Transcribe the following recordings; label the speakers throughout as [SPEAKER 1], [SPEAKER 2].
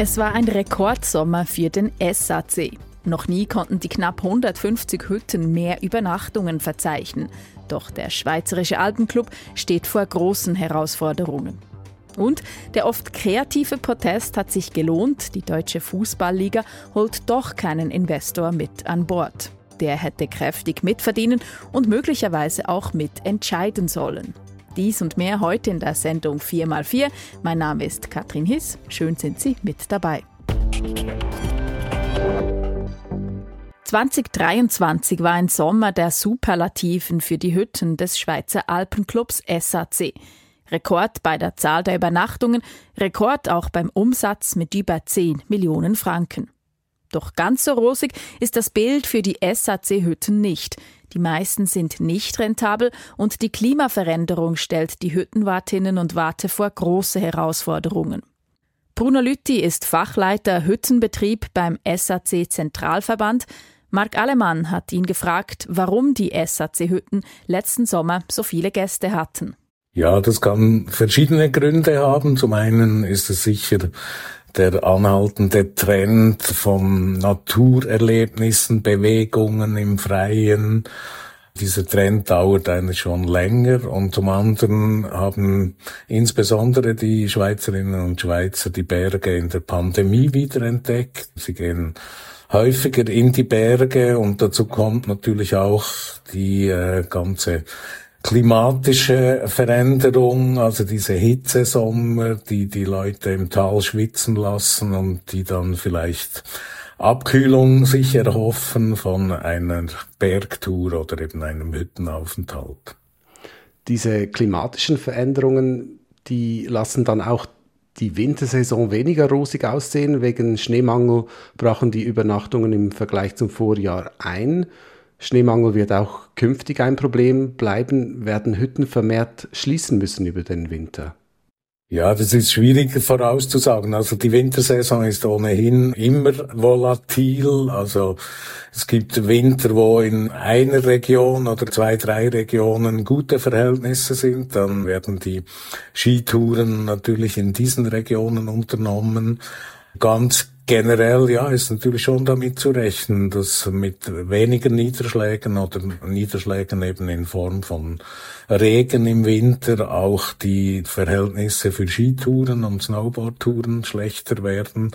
[SPEAKER 1] Es war ein Rekordsommer für den SAC. Noch nie konnten die knapp 150 Hütten mehr Übernachtungen verzeichnen. Doch der Schweizerische Alpenclub steht vor großen Herausforderungen. Und der oft kreative Protest hat sich gelohnt. Die Deutsche Fußballliga holt doch keinen Investor mit an Bord. Der hätte kräftig mitverdienen und möglicherweise auch mitentscheiden sollen. Dies und mehr heute in der Sendung 4x4. Mein Name ist Katrin Hiss. Schön sind Sie mit dabei. 2023 war ein Sommer der Superlativen für die Hütten des Schweizer Alpenclubs SAC. Rekord bei der Zahl der Übernachtungen, Rekord auch beim Umsatz mit über 10 Millionen Franken. Doch ganz so rosig ist das Bild für die SAC-Hütten nicht. Die meisten sind nicht rentabel und die Klimaveränderung stellt die Hüttenwartinnen und Warte vor große Herausforderungen. Bruno Lütti ist Fachleiter Hüttenbetrieb beim SAC Zentralverband. Marc Allemann hat ihn gefragt, warum die SAC-Hütten letzten Sommer so viele Gäste hatten.
[SPEAKER 2] Ja, das kann verschiedene Gründe haben. Zum einen ist es sicher der anhaltende Trend von Naturerlebnissen, Bewegungen im Freien. Dieser Trend dauert eigentlich schon länger und zum anderen haben insbesondere die Schweizerinnen und Schweizer die Berge in der Pandemie wiederentdeckt. Sie gehen häufiger in die Berge und dazu kommt natürlich auch die äh, ganze klimatische Veränderung, also diese Hitzesommer, die die Leute im Tal schwitzen lassen und die dann vielleicht Abkühlung sich erhoffen von einer Bergtour oder eben einem Hüttenaufenthalt.
[SPEAKER 3] Diese klimatischen Veränderungen, die lassen dann auch die Wintersaison weniger rosig aussehen. Wegen Schneemangel brauchen die Übernachtungen im Vergleich zum Vorjahr ein. Schneemangel wird auch künftig ein Problem bleiben, werden Hütten vermehrt schließen müssen über den Winter.
[SPEAKER 2] Ja, das ist schwierig vorauszusagen. Also die Wintersaison ist ohnehin immer volatil. Also es gibt Winter, wo in einer Region oder zwei, drei Regionen gute Verhältnisse sind. Dann werden die Skitouren natürlich in diesen Regionen unternommen. Ganz generell, ja, ist natürlich schon damit zu rechnen, dass mit weniger Niederschlägen oder Niederschlägen eben in Form von Regen im Winter auch die Verhältnisse für Skitouren und Snowboardtouren schlechter werden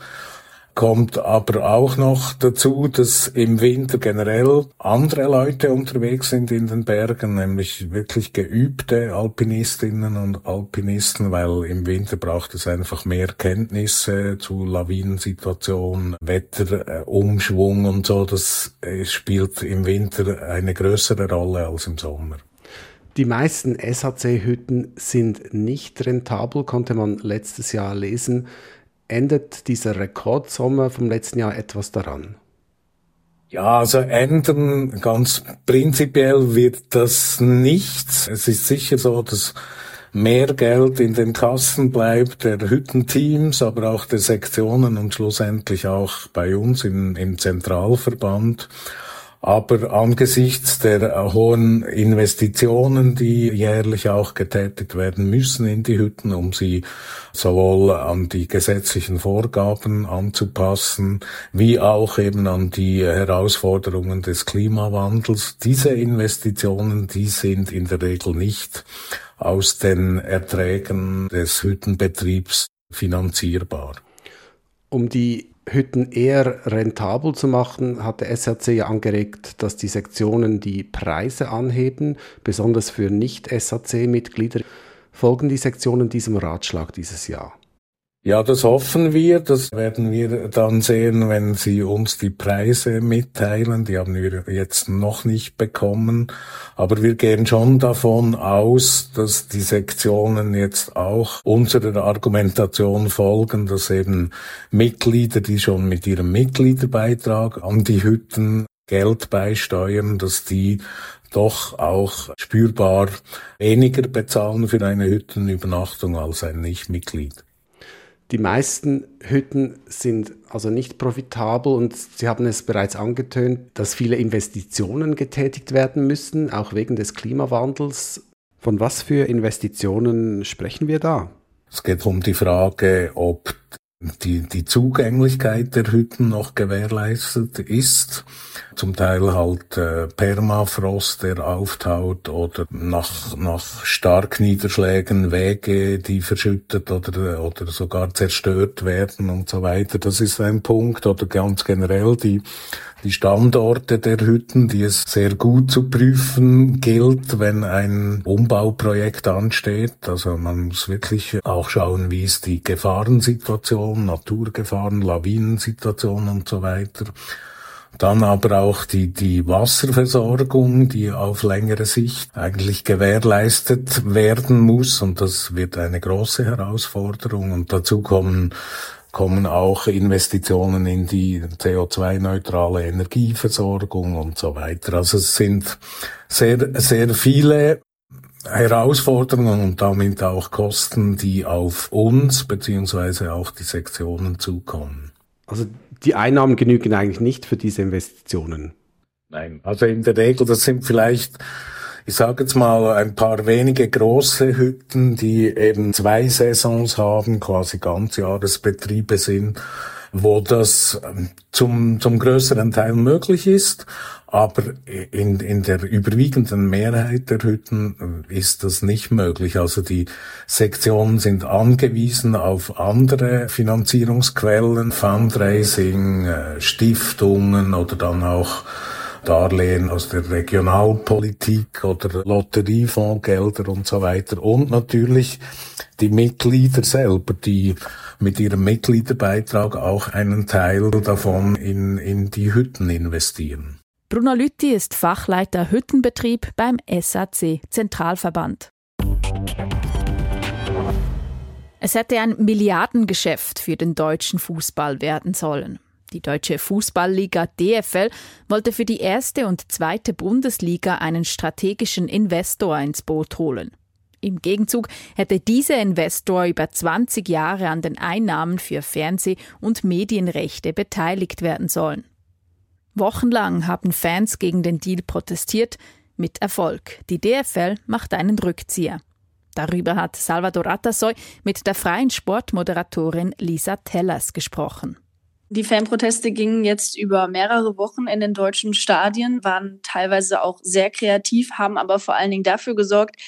[SPEAKER 2] kommt aber auch noch dazu, dass im Winter generell andere Leute unterwegs sind in den Bergen, nämlich wirklich geübte Alpinistinnen und Alpinisten, weil im Winter braucht es einfach mehr Kenntnisse zu Lawinensituation, Wetterumschwung und so. Das äh, spielt im Winter eine größere Rolle als im Sommer.
[SPEAKER 3] Die meisten SHC-Hütten sind nicht rentabel, konnte man letztes Jahr lesen. Ändert dieser Rekordsommer vom letzten Jahr etwas daran?
[SPEAKER 2] Ja, also ändern ganz prinzipiell wird das nichts. Es ist sicher so, dass mehr Geld in den Kassen bleibt der Hüttenteams, aber auch der Sektionen und schlussendlich auch bei uns im, im Zentralverband. Aber angesichts der hohen Investitionen, die jährlich auch getätigt werden müssen in die Hütten, um sie sowohl an die gesetzlichen Vorgaben anzupassen, wie auch eben an die Herausforderungen des Klimawandels, diese Investitionen, die sind in der Regel nicht aus den Erträgen des Hüttenbetriebs finanzierbar.
[SPEAKER 3] Um die Hütten eher rentabel zu machen, hat der SRC ja angeregt, dass die Sektionen die Preise anheben, besonders für Nicht-SAC-Mitglieder. Folgen die Sektionen diesem Ratschlag dieses Jahr?
[SPEAKER 2] Ja, das hoffen wir. Das werden wir dann sehen, wenn Sie uns die Preise mitteilen. Die haben wir jetzt noch nicht bekommen. Aber wir gehen schon davon aus, dass die Sektionen jetzt auch unserer Argumentation folgen, dass eben Mitglieder, die schon mit ihrem Mitgliederbeitrag an die Hütten Geld beisteuern, dass die doch auch spürbar weniger bezahlen für eine Hüttenübernachtung als ein Nichtmitglied.
[SPEAKER 3] Die meisten Hütten sind also nicht profitabel und Sie haben es bereits angetönt, dass viele Investitionen getätigt werden müssen, auch wegen des Klimawandels. Von was für Investitionen sprechen wir da?
[SPEAKER 2] Es geht um die Frage, ob die, die Zugänglichkeit der Hütten noch gewährleistet ist. Zum Teil halt äh, Permafrost, der auftaut oder nach, nach Starkniederschlägen Wege, die verschüttet oder, oder sogar zerstört werden und so weiter. Das ist ein Punkt oder ganz generell die die Standorte der Hütten, die es sehr gut zu prüfen gilt, wenn ein Umbauprojekt ansteht. Also man muss wirklich auch schauen, wie ist die Gefahrensituation, Naturgefahren, Lawinensituation und so weiter. Dann aber auch die, die Wasserversorgung, die auf längere Sicht eigentlich gewährleistet werden muss. Und das wird eine große Herausforderung. Und dazu kommen kommen auch Investitionen in die CO2-neutrale Energieversorgung und so weiter. Also es sind sehr, sehr viele Herausforderungen und damit auch Kosten, die auf uns beziehungsweise auf die Sektionen zukommen.
[SPEAKER 3] Also die Einnahmen genügen eigentlich nicht für diese Investitionen.
[SPEAKER 2] Nein, also in der Regel, das sind vielleicht ich sage jetzt mal, ein paar wenige große Hütten, die eben zwei Saisons haben, quasi Ganzjahresbetriebe sind, wo das ähm, zum, zum größeren Teil möglich ist. Aber in, in der überwiegenden Mehrheit der Hütten äh, ist das nicht möglich. Also die Sektionen sind angewiesen auf andere Finanzierungsquellen, Fundraising, äh, Stiftungen oder dann auch Darlehen aus der Regionalpolitik oder Lotteriefondsgelder und so weiter. Und natürlich die Mitglieder selber, die mit ihrem Mitgliederbeitrag auch einen Teil davon in, in die Hütten investieren.
[SPEAKER 1] Bruno Lütti ist Fachleiter Hüttenbetrieb beim SAC Zentralverband. Es hätte ein Milliardengeschäft für den deutschen Fußball werden sollen. Die deutsche Fußballliga DFL wollte für die erste und zweite Bundesliga einen strategischen Investor ins Boot holen. Im Gegenzug hätte dieser Investor über 20 Jahre an den Einnahmen für Fernseh- und Medienrechte beteiligt werden sollen. Wochenlang haben Fans gegen den Deal protestiert, mit Erfolg. Die DFL macht einen Rückzieher. Darüber hat Salvador Atasoy mit der freien Sportmoderatorin Lisa Tellers gesprochen.
[SPEAKER 4] Die Fanproteste gingen jetzt über mehrere Wochen in den deutschen Stadien, waren teilweise auch sehr kreativ, haben aber vor allen Dingen dafür gesorgt,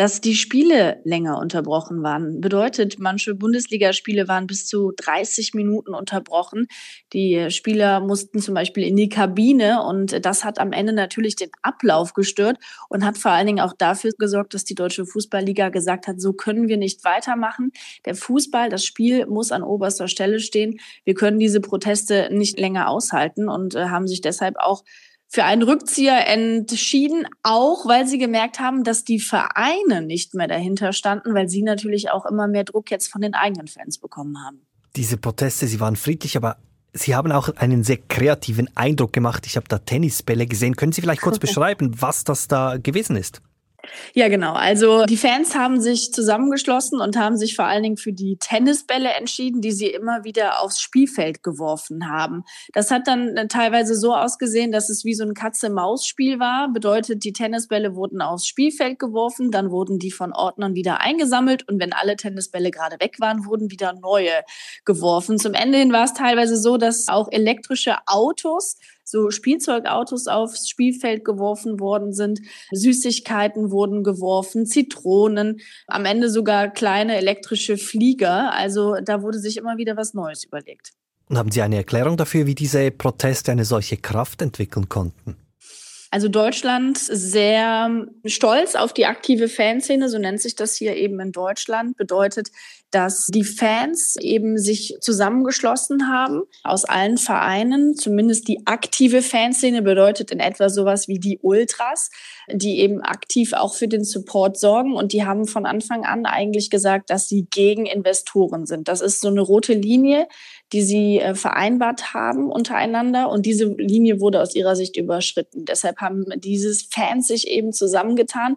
[SPEAKER 4] dass die Spiele länger unterbrochen waren. Bedeutet, manche Bundesligaspiele waren bis zu 30 Minuten unterbrochen. Die Spieler mussten zum Beispiel in die Kabine und das hat am Ende natürlich den Ablauf gestört und hat vor allen Dingen auch dafür gesorgt, dass die Deutsche Fußballliga gesagt hat, so können wir nicht weitermachen. Der Fußball, das Spiel muss an oberster Stelle stehen. Wir können diese Proteste nicht länger aushalten und äh, haben sich deshalb auch für einen Rückzieher entschieden, auch weil sie gemerkt haben, dass die Vereine nicht mehr dahinter standen, weil sie natürlich auch immer mehr Druck jetzt von den eigenen Fans bekommen haben.
[SPEAKER 5] Diese Proteste, sie waren friedlich, aber Sie haben auch einen sehr kreativen Eindruck gemacht. Ich habe da Tennisbälle gesehen. Können Sie vielleicht kurz beschreiben, was das da gewesen ist?
[SPEAKER 4] Ja, genau. Also die Fans haben sich zusammengeschlossen und haben sich vor allen Dingen für die Tennisbälle entschieden, die sie immer wieder aufs Spielfeld geworfen haben. Das hat dann äh, teilweise so ausgesehen, dass es wie so ein Katze-Maus-Spiel war. Bedeutet, die Tennisbälle wurden aufs Spielfeld geworfen, dann wurden die von Ordnern wieder eingesammelt und wenn alle Tennisbälle gerade weg waren, wurden wieder neue geworfen. Zum Ende hin war es teilweise so, dass auch elektrische Autos so Spielzeugautos aufs Spielfeld geworfen worden sind, Süßigkeiten wurden geworfen, Zitronen, am Ende sogar kleine elektrische Flieger. Also da wurde sich immer wieder was Neues überlegt.
[SPEAKER 5] Und haben Sie eine Erklärung dafür, wie diese Proteste eine solche Kraft entwickeln konnten?
[SPEAKER 4] Also Deutschland sehr stolz auf die aktive Fanszene, so nennt sich das hier eben in Deutschland, bedeutet, dass die Fans eben sich zusammengeschlossen haben aus allen Vereinen. Zumindest die aktive Fanszene bedeutet in etwa sowas wie die Ultras, die eben aktiv auch für den Support sorgen. Und die haben von Anfang an eigentlich gesagt, dass sie gegen Investoren sind. Das ist so eine rote Linie, die sie äh, vereinbart haben untereinander. Und diese Linie wurde aus ihrer Sicht überschritten. Deshalb haben dieses Fans sich eben zusammengetan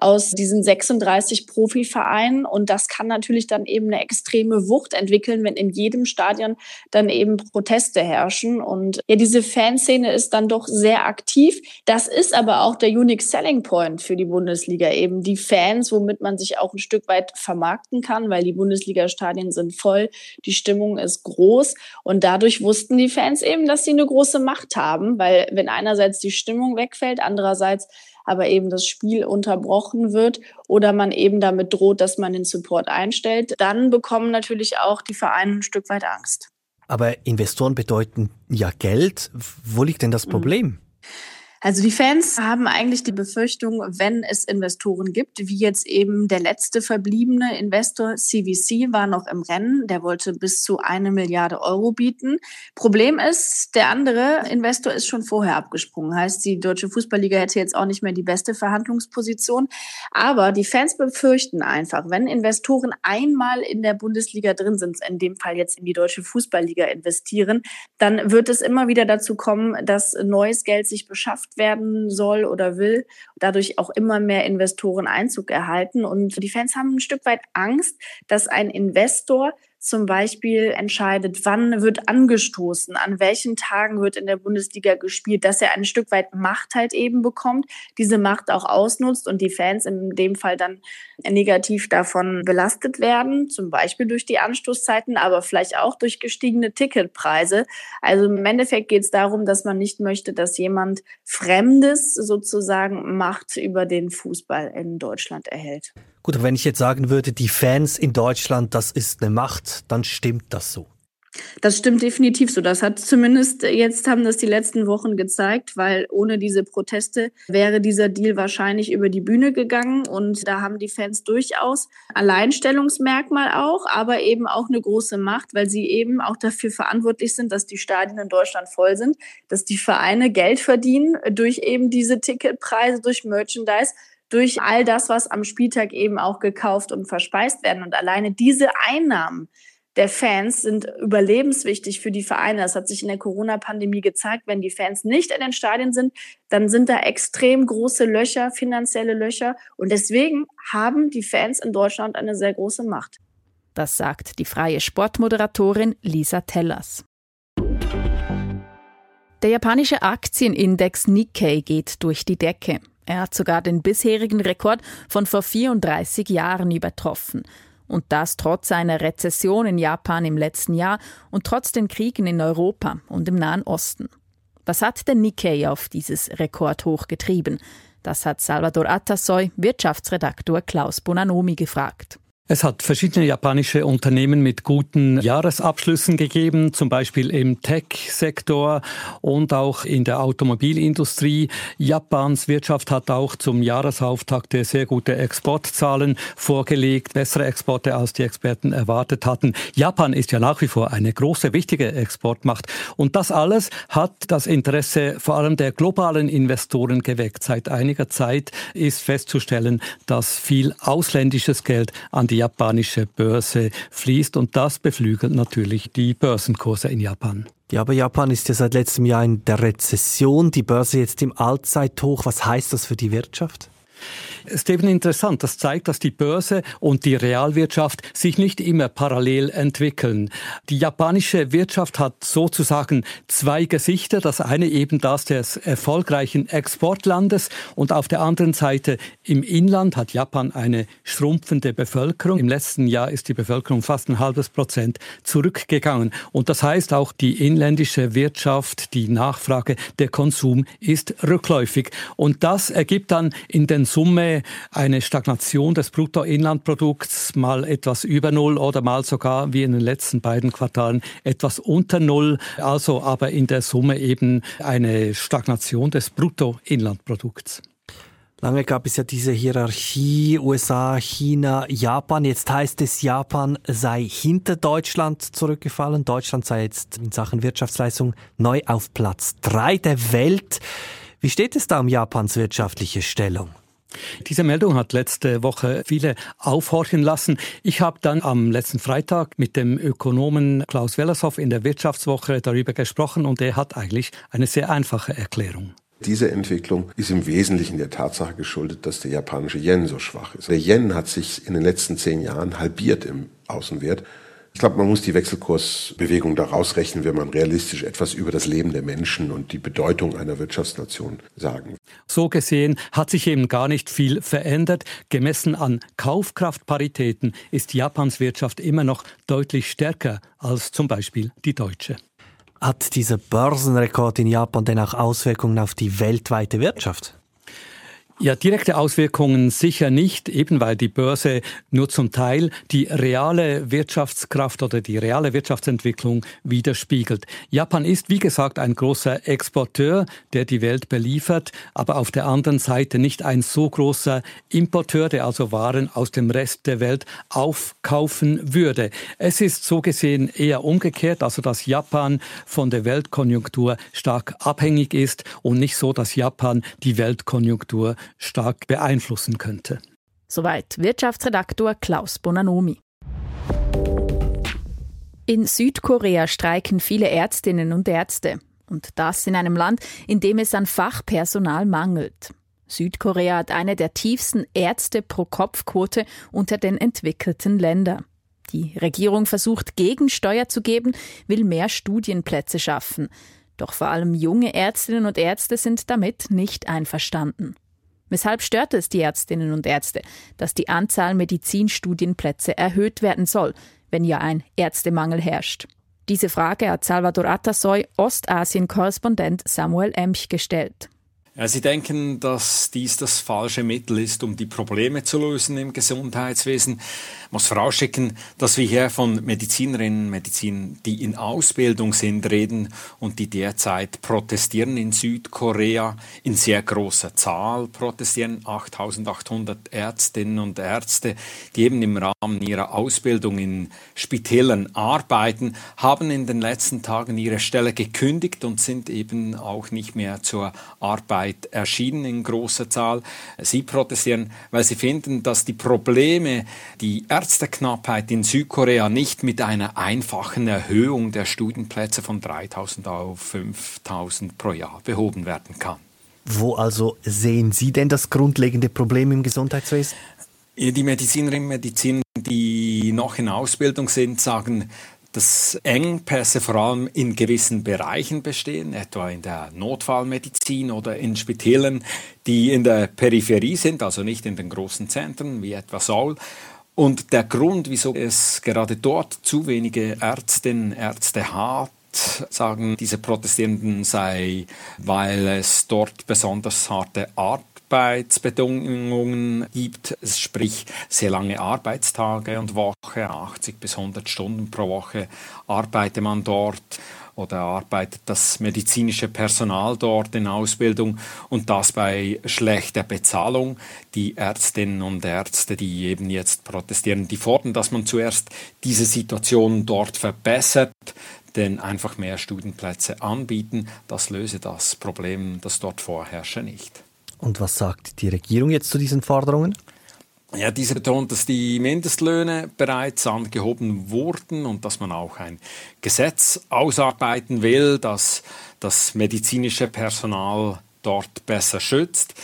[SPEAKER 4] aus diesen 36 Profivereinen. Und das kann natürlich dann eben eine extreme Wucht entwickeln, wenn in jedem Stadion dann eben Proteste herrschen. Und ja, diese Fanszene ist dann doch sehr aktiv. Das ist aber auch der Unique Selling Point für die Bundesliga, eben die Fans, womit man sich auch ein Stück weit vermarkten kann, weil die Bundesliga-Stadien sind voll, die Stimmung ist groß. Und dadurch wussten die Fans eben, dass sie eine große Macht haben, weil wenn einerseits die Stimmung wegfällt, andererseits aber eben das Spiel unterbrochen wird oder man eben damit droht, dass man den Support einstellt, dann bekommen natürlich auch die Vereine ein Stück weit Angst.
[SPEAKER 5] Aber Investoren bedeuten ja Geld. Wo liegt denn das mhm. Problem? Mhm.
[SPEAKER 4] Also die Fans haben eigentlich die Befürchtung, wenn es Investoren gibt, wie jetzt eben der letzte verbliebene Investor CVC war noch im Rennen, der wollte bis zu eine Milliarde Euro bieten. Problem ist, der andere Investor ist schon vorher abgesprungen. Heißt, die deutsche Fußballliga hätte jetzt auch nicht mehr die beste Verhandlungsposition. Aber die Fans befürchten einfach, wenn Investoren einmal in der Bundesliga drin sind, in dem Fall jetzt in die deutsche Fußballliga investieren, dann wird es immer wieder dazu kommen, dass neues Geld sich beschafft gekauft werden soll oder will, dadurch auch immer mehr Investoren Einzug erhalten. Und die Fans haben ein Stück weit Angst, dass ein Investor zum Beispiel entscheidet, wann wird angestoßen, an welchen Tagen wird in der Bundesliga gespielt, dass er ein Stück weit Macht halt eben bekommt, diese Macht auch ausnutzt und die Fans in dem Fall dann negativ davon belastet werden, zum Beispiel durch die Anstoßzeiten, aber vielleicht auch durch gestiegene Ticketpreise. Also im Endeffekt geht es darum, dass man nicht möchte, dass jemand Fremdes sozusagen Macht über den Fußball in Deutschland erhält.
[SPEAKER 5] Gut, aber wenn ich jetzt sagen würde, die Fans in Deutschland, das ist eine Macht, dann stimmt das so.
[SPEAKER 4] Das stimmt definitiv so. Das hat zumindest jetzt haben das die letzten Wochen gezeigt, weil ohne diese Proteste wäre dieser Deal wahrscheinlich über die Bühne gegangen und da haben die Fans durchaus Alleinstellungsmerkmal auch, aber eben auch eine große Macht, weil sie eben auch dafür verantwortlich sind, dass die Stadien in Deutschland voll sind, dass die Vereine Geld verdienen durch eben diese Ticketpreise, durch Merchandise durch all das, was am Spieltag eben auch gekauft und verspeist werden. Und alleine diese Einnahmen der Fans sind überlebenswichtig für die Vereine. Das hat sich in der Corona-Pandemie gezeigt. Wenn die Fans nicht in den Stadien sind, dann sind da extrem große Löcher, finanzielle Löcher. Und deswegen haben die Fans in Deutschland eine sehr große Macht.
[SPEAKER 1] Das sagt die freie Sportmoderatorin Lisa Tellers. Der japanische Aktienindex Nikkei geht durch die Decke. Er hat sogar den bisherigen Rekord von vor 34 Jahren übertroffen. Und das trotz einer Rezession in Japan im letzten Jahr und trotz den Kriegen in Europa und im Nahen Osten. Was hat der Nikkei auf dieses Rekordhoch getrieben? Das hat Salvador Atasoy, Wirtschaftsredaktor Klaus Bonanomi, gefragt.
[SPEAKER 6] Es hat verschiedene japanische Unternehmen mit guten Jahresabschlüssen gegeben, zum Beispiel im Tech-Sektor und auch in der Automobilindustrie. Japans Wirtschaft hat auch zum Jahresauftakt sehr gute Exportzahlen vorgelegt, bessere Exporte als die Experten erwartet hatten. Japan ist ja nach wie vor eine große, wichtige Exportmacht. Und das alles hat das Interesse vor allem der globalen Investoren geweckt. Seit einiger Zeit ist festzustellen, dass viel ausländisches Geld an die japanische Börse fließt und das beflügelt natürlich die Börsenkurse in Japan.
[SPEAKER 5] Ja, aber Japan ist ja seit letztem Jahr in der Rezession, die Börse jetzt im Allzeithoch. Was heißt das für die Wirtschaft?
[SPEAKER 6] Ist eben interessant. Das zeigt, dass die Börse und die Realwirtschaft sich nicht immer parallel entwickeln. Die japanische Wirtschaft hat sozusagen zwei Gesichter. Das eine eben das des erfolgreichen Exportlandes und auf der anderen Seite im Inland hat Japan eine schrumpfende Bevölkerung. Im letzten Jahr ist die Bevölkerung fast ein halbes Prozent zurückgegangen. Und das heißt auch, die inländische Wirtschaft, die Nachfrage, der Konsum ist rückläufig. Und das ergibt dann in den Summe eine Stagnation des Bruttoinlandprodukts, mal etwas über Null oder mal sogar wie in den letzten beiden Quartalen etwas unter Null. Also aber in der Summe eben eine Stagnation des Bruttoinlandprodukts.
[SPEAKER 5] Lange gab es ja diese Hierarchie USA, China, Japan. Jetzt heißt es, Japan sei hinter Deutschland zurückgefallen. Deutschland sei jetzt in Sachen Wirtschaftsleistung neu auf Platz drei der Welt. Wie steht es da um Japans wirtschaftliche Stellung?
[SPEAKER 6] Diese Meldung hat letzte Woche viele aufhorchen lassen. Ich habe dann am letzten Freitag mit dem Ökonomen Klaus Wellershoff in der Wirtschaftswoche darüber gesprochen und er hat eigentlich eine sehr einfache Erklärung.
[SPEAKER 7] Diese Entwicklung ist im Wesentlichen der Tatsache geschuldet, dass der japanische Yen so schwach ist. Der Yen hat sich in den letzten zehn Jahren halbiert im Außenwert. Ich glaube, man muss die Wechselkursbewegung daraus rechnen, wenn man realistisch etwas über das Leben der Menschen und die Bedeutung einer Wirtschaftsnation sagen.
[SPEAKER 6] So gesehen hat sich eben gar nicht viel verändert. Gemessen an Kaufkraftparitäten ist Japans Wirtschaft immer noch deutlich stärker als zum Beispiel die deutsche.
[SPEAKER 5] Hat dieser Börsenrekord in Japan denn auch Auswirkungen auf die weltweite Wirtschaft?
[SPEAKER 6] Ja, direkte Auswirkungen sicher nicht, eben weil die Börse nur zum Teil die reale Wirtschaftskraft oder die reale Wirtschaftsentwicklung widerspiegelt. Japan ist, wie gesagt, ein großer Exporteur, der die Welt beliefert, aber auf der anderen Seite nicht ein so großer Importeur, der also Waren aus dem Rest der Welt aufkaufen würde. Es ist so gesehen eher umgekehrt, also dass Japan von der Weltkonjunktur stark abhängig ist und nicht so, dass Japan die Weltkonjunktur stark beeinflussen könnte.
[SPEAKER 1] Soweit Wirtschaftsredaktor Klaus Bonanomi. In Südkorea streiken viele Ärztinnen und Ärzte. Und das in einem Land, in dem es an Fachpersonal mangelt. Südkorea hat eine der tiefsten Ärzte pro Kopf-Quote unter den entwickelten Ländern. Die Regierung versucht Gegensteuer zu geben, will mehr Studienplätze schaffen. Doch vor allem junge Ärztinnen und Ärzte sind damit nicht einverstanden. Weshalb stört es die Ärztinnen und Ärzte, dass die Anzahl Medizinstudienplätze erhöht werden soll, wenn ja ein Ärztemangel herrscht? Diese Frage hat Salvador Atasoy, Ostasien-Korrespondent Samuel Emch gestellt.
[SPEAKER 8] Sie denken, dass dies das falsche Mittel ist, um die Probleme zu lösen im Gesundheitswesen. Ich muss vorausschicken, dass wir hier von Medizinerinnen und Medizinern, die in Ausbildung sind, reden und die derzeit protestieren in Südkorea. In sehr großer Zahl protestieren 8800 Ärztinnen und Ärzte, die eben im Rahmen ihrer Ausbildung in Spitälern arbeiten, haben in den letzten Tagen ihre Stelle gekündigt und sind eben auch nicht mehr zur Arbeit erschienen in großer Zahl. Sie protestieren, weil sie finden, dass die Probleme, die Ärzteknappheit in Südkorea nicht mit einer einfachen Erhöhung der Studienplätze von 3000 auf 5000 pro Jahr behoben werden kann.
[SPEAKER 5] Wo also sehen Sie denn das grundlegende Problem im Gesundheitswesen?
[SPEAKER 8] Die Medizinerinnen und Mediziner, die noch in Ausbildung sind, sagen, dass Engpässe vor allem in gewissen Bereichen bestehen, etwa in der Notfallmedizin oder in Spitälern, die in der Peripherie sind, also nicht in den großen Zentren wie etwa Saul. Und der Grund, wieso es gerade dort zu wenige Ärztinnen, Ärzte hat, sagen diese Protestierenden, sei, weil es dort besonders harte Arbeitsbedingungen gibt, sprich sehr lange Arbeitstage und Woche, 80 bis 100 Stunden pro Woche arbeite man dort oder arbeitet das medizinische Personal dort in Ausbildung und das bei schlechter Bezahlung. Die Ärztinnen und Ärzte, die eben jetzt protestieren, die fordern, dass man zuerst diese Situation dort verbessert, denn einfach mehr Studienplätze anbieten, das löse das Problem, das dort vorherrsche, nicht.
[SPEAKER 5] Und was sagt die Regierung jetzt zu diesen Forderungen?
[SPEAKER 8] Ja, diese betont, dass die Mindestlöhne bereits angehoben wurden und dass man auch ein Gesetz ausarbeiten will, das das medizinische Personal dort besser schützt.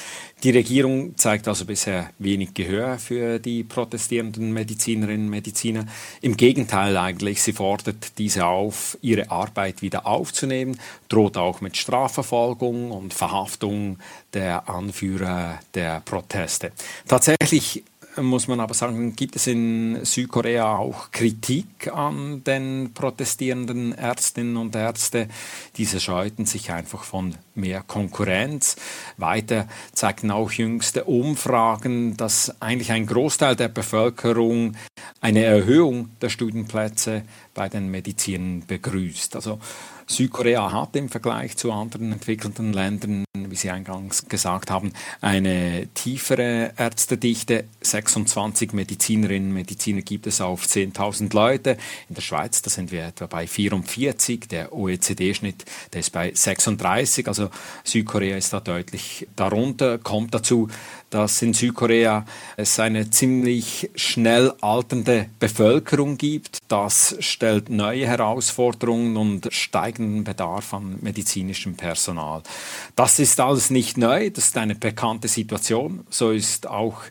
[SPEAKER 8] Die Regierung zeigt also bisher wenig Gehör für die protestierenden Medizinerinnen und Mediziner. Im Gegenteil eigentlich, sie fordert diese auf, ihre Arbeit wieder aufzunehmen, droht auch mit Strafverfolgung und Verhaftung der Anführer der Proteste. Tatsächlich muss man aber sagen, gibt es in Südkorea auch Kritik an den protestierenden Ärztinnen und Ärzte. Diese scheuten sich einfach von mehr Konkurrenz. Weiter zeigten auch jüngste Umfragen, dass eigentlich ein Großteil der Bevölkerung eine Erhöhung der Studienplätze bei den Medizinern begrüßt. Also Südkorea hat im Vergleich zu anderen entwickelten Ländern, wie Sie eingangs gesagt haben, eine tiefere Ärztedichte. 26 Medizinerinnen und Mediziner gibt es auf 10.000 Leute. In der Schweiz, da sind wir etwa bei 44. Der OECD-Schnitt, der ist bei 36. Also Südkorea ist da deutlich darunter. Kommt dazu, dass in Südkorea es eine ziemlich schnell alternde Bevölkerung gibt. Das stellt neue Herausforderungen und steigenden Bedarf an medizinischem Personal. Das ist alles nicht neu, das ist eine bekannte Situation. So ist auch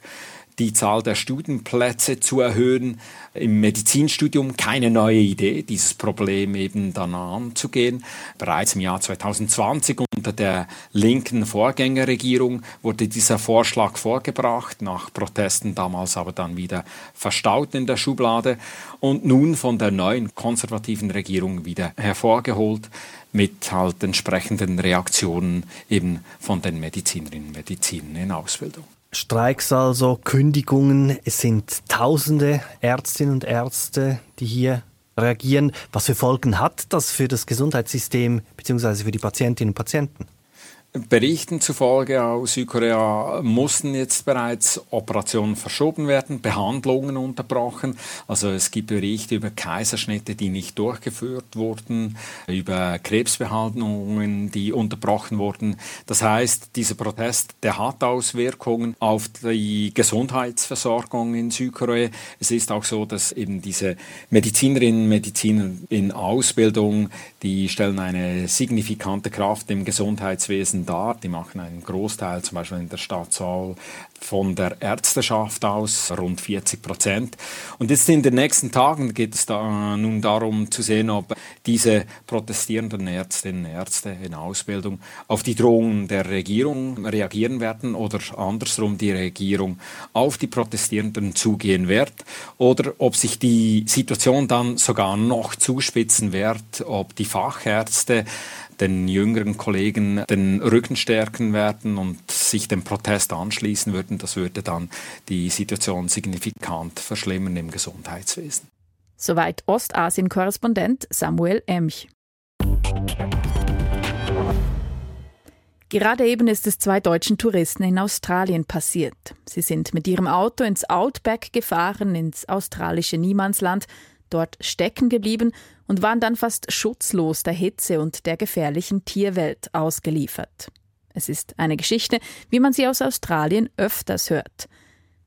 [SPEAKER 8] die Zahl der Studienplätze zu erhöhen. Im Medizinstudium keine neue Idee, dieses Problem eben dann anzugehen. Bereits im Jahr 2020 unter der linken Vorgängerregierung wurde dieser Vorschlag vorgebracht, nach Protesten damals aber dann wieder verstaut in der Schublade und nun von der neuen konservativen Regierung wieder hervorgeholt mit halt entsprechenden Reaktionen eben von den Medizinerinnen und Medizinern in Ausbildung.
[SPEAKER 5] Streiks also, Kündigungen. Es sind tausende Ärztinnen und Ärzte, die hier reagieren. Was für Folgen hat das für das Gesundheitssystem bzw. für die Patientinnen und Patienten?
[SPEAKER 8] Berichten zufolge aus Südkorea mussten jetzt bereits Operationen verschoben werden, Behandlungen unterbrochen. Also es gibt Berichte über Kaiserschnitte, die nicht durchgeführt wurden, über Krebsbehandlungen, die unterbrochen wurden. Das heißt, dieser Protest, der hat Auswirkungen auf die Gesundheitsversorgung in Südkorea. Es ist auch so, dass eben diese Medizinerinnen Mediziner in Ausbildung, die stellen eine signifikante Kraft im Gesundheitswesen dar. Die machen einen Großteil zum Beispiel in der Stadt Seoul von der Ärzteschaft aus, rund 40 Prozent. Und jetzt in den nächsten Tagen geht es da nun darum zu sehen, ob diese protestierenden Ärztinnen und Ärzte in Ausbildung auf die Drohungen der Regierung reagieren werden oder andersrum die Regierung auf die Protestierenden zugehen wird oder ob sich die Situation dann sogar noch zuspitzen wird, ob die Fachärzte den jüngeren Kollegen den Rücken stärken werden und sich dem Protest anschließen würden, das würde dann die Situation signifikant verschlimmern im Gesundheitswesen.
[SPEAKER 1] Soweit Ostasien-Korrespondent Samuel Emch. Gerade eben ist es zwei deutschen Touristen in Australien passiert. Sie sind mit ihrem Auto ins Outback gefahren, ins australische Niemandsland, dort stecken geblieben und waren dann fast schutzlos der Hitze und der gefährlichen Tierwelt ausgeliefert. Es ist eine Geschichte, wie man sie aus Australien öfters hört.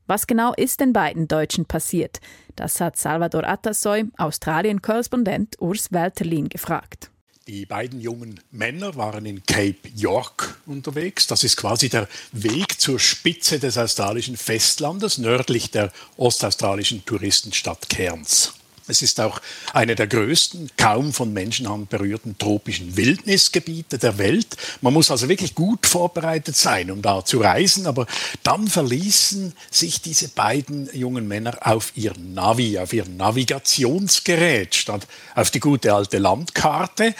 [SPEAKER 1] Was genau ist den beiden Deutschen passiert? Das hat Salvador Atasoy, Australien-Korrespondent Urs Welterlin, gefragt.
[SPEAKER 9] Die beiden jungen Männer waren in Cape York unterwegs. Das ist quasi der Weg zur Spitze des australischen Festlandes, nördlich der ostaustralischen Touristenstadt Cairns. Es ist auch eine der größten, kaum von Menschenhand berührten tropischen Wildnisgebiete der Welt. Man muss also wirklich gut vorbereitet sein, um da zu reisen. Aber dann verließen sich diese beiden jungen Männer auf ihr Navi, auf ihr Navigationsgerät, statt auf die gute alte Landkarte.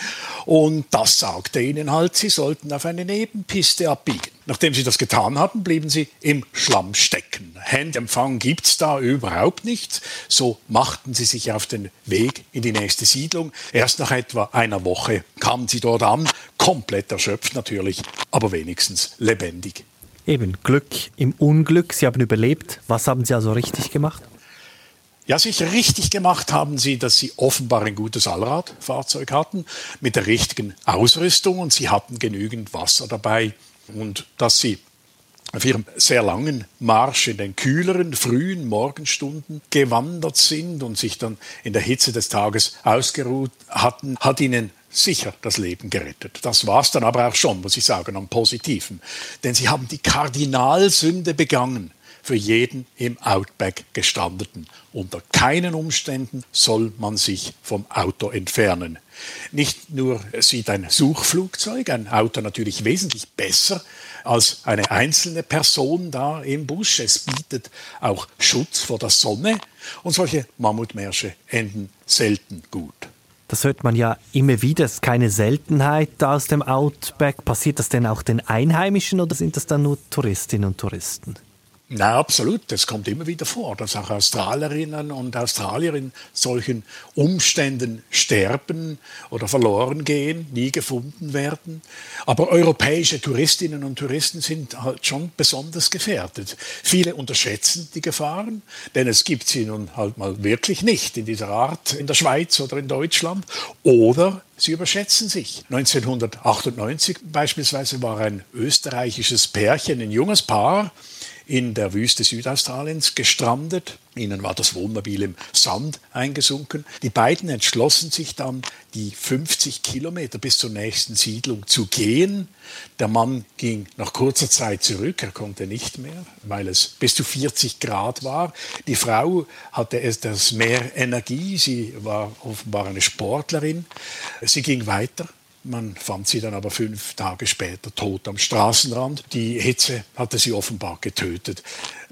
[SPEAKER 9] Und das sagte ihnen halt, sie sollten auf eine Nebenpiste abbiegen. Nachdem sie das getan hatten, blieben sie im Schlamm stecken. Handempfang gibt es da überhaupt nicht. So machten sie sich auf den Weg in die nächste Siedlung. Erst nach etwa einer Woche kamen sie dort an, komplett erschöpft natürlich, aber wenigstens lebendig.
[SPEAKER 5] Eben, Glück im Unglück. Sie haben überlebt. Was haben Sie also richtig gemacht?
[SPEAKER 9] Ja, sicher richtig gemacht haben sie, dass sie offenbar ein gutes Allradfahrzeug hatten mit der richtigen Ausrüstung und sie hatten genügend Wasser dabei und dass sie auf ihrem sehr langen Marsch in den kühleren, frühen Morgenstunden gewandert sind und sich dann in der Hitze des Tages ausgeruht hatten, hat ihnen sicher das Leben gerettet. Das war es dann aber auch schon, muss ich sagen, am Positiven. Denn sie haben die Kardinalsünde begangen für jeden im Outback gestandeten. Unter keinen Umständen soll man sich vom Auto entfernen. Nicht nur sieht ein Suchflugzeug, ein Auto natürlich wesentlich besser als eine einzelne Person da im Busch. Es bietet auch Schutz vor der Sonne und solche Mammutmärsche enden selten gut.
[SPEAKER 5] Das hört man ja immer wieder, es ist keine Seltenheit aus dem Outback. Passiert das denn auch den Einheimischen oder sind das dann nur Touristinnen und Touristen?
[SPEAKER 9] Na, absolut. Das kommt immer wieder vor, dass auch Australierinnen und Australier in solchen Umständen sterben oder verloren gehen, nie gefunden werden. Aber europäische Touristinnen und Touristen sind halt schon besonders gefährdet. Viele unterschätzen die Gefahren, denn es gibt sie nun halt mal wirklich nicht in dieser Art in der Schweiz oder in Deutschland. Oder Sie überschätzen sich. 1998 beispielsweise war ein österreichisches Pärchen, ein junges Paar, in der Wüste Südaustraliens gestrandet. Ihnen war das Wohnmobil im Sand eingesunken. Die beiden entschlossen sich dann, die 50 Kilometer bis zur nächsten Siedlung zu gehen. Der Mann ging nach kurzer Zeit zurück, er konnte nicht mehr, weil es bis zu 40 Grad war. Die Frau hatte etwas mehr Energie, sie war offenbar eine Sportlerin. Sie ging weiter. Man fand sie dann aber fünf Tage später tot am Straßenrand. Die Hitze hatte sie offenbar getötet.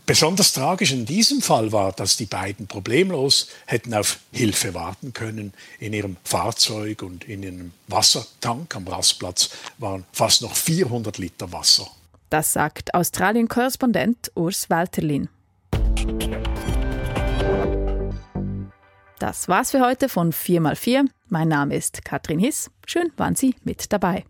[SPEAKER 9] Besonders tragisch in diesem Fall war, dass die beiden problemlos hätten auf Hilfe warten können. In ihrem Fahrzeug und in ihrem Wassertank am Rastplatz waren fast noch 400 Liter Wasser.
[SPEAKER 1] Das sagt Australien-Korrespondent Urs Walterlin. Das war's für heute von 4x4. Mein Name ist Katrin Hiss. Schön waren Sie mit dabei.